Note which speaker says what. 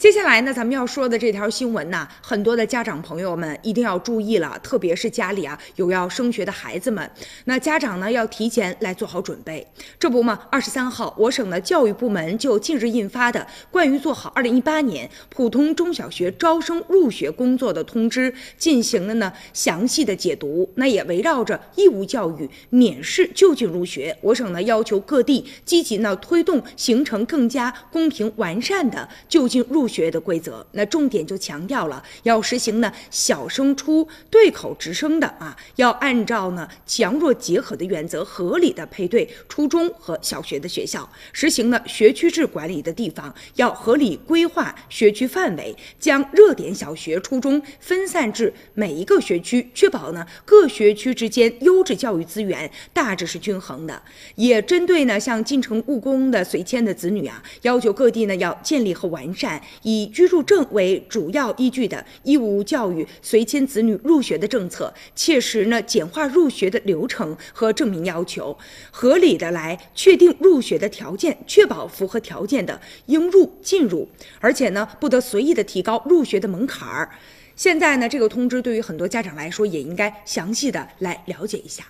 Speaker 1: 接下来呢，咱们要说的这条新闻呢，很多的家长朋友们一定要注意了，特别是家里啊有要升学的孩子们，那家长呢要提前来做好准备。这不嘛，二十三号，我省的教育部门就近日印发的关于做好二零一八年普通中小学招生入学工作的通知进行了呢详细的解读。那也围绕着义务教育免试就近入学，我省呢要求各地积极呢推动形成更加公平完善的就近入。学的规则，那重点就强调了要实行呢小升初对口直升的啊，要按照呢强弱结合的原则，合理的配对初中和小学的学校，实行呢学区制管理的地方要合理规划学区范围，将热点小学、初中分散至每一个学区，确保呢各学区之间优质教育资源大致是均衡的。也针对呢像进城务工的随迁的子女啊，要求各地呢要建立和完善。以居住证为主要依据的义务教育随迁子女入学的政策，切实呢简化入学的流程和证明要求，合理的来确定入学的条件，确保符合条件的应入进入，而且呢不得随意的提高入学的门槛儿。现在呢这个通知对于很多家长来说也应该详细的来了解一下。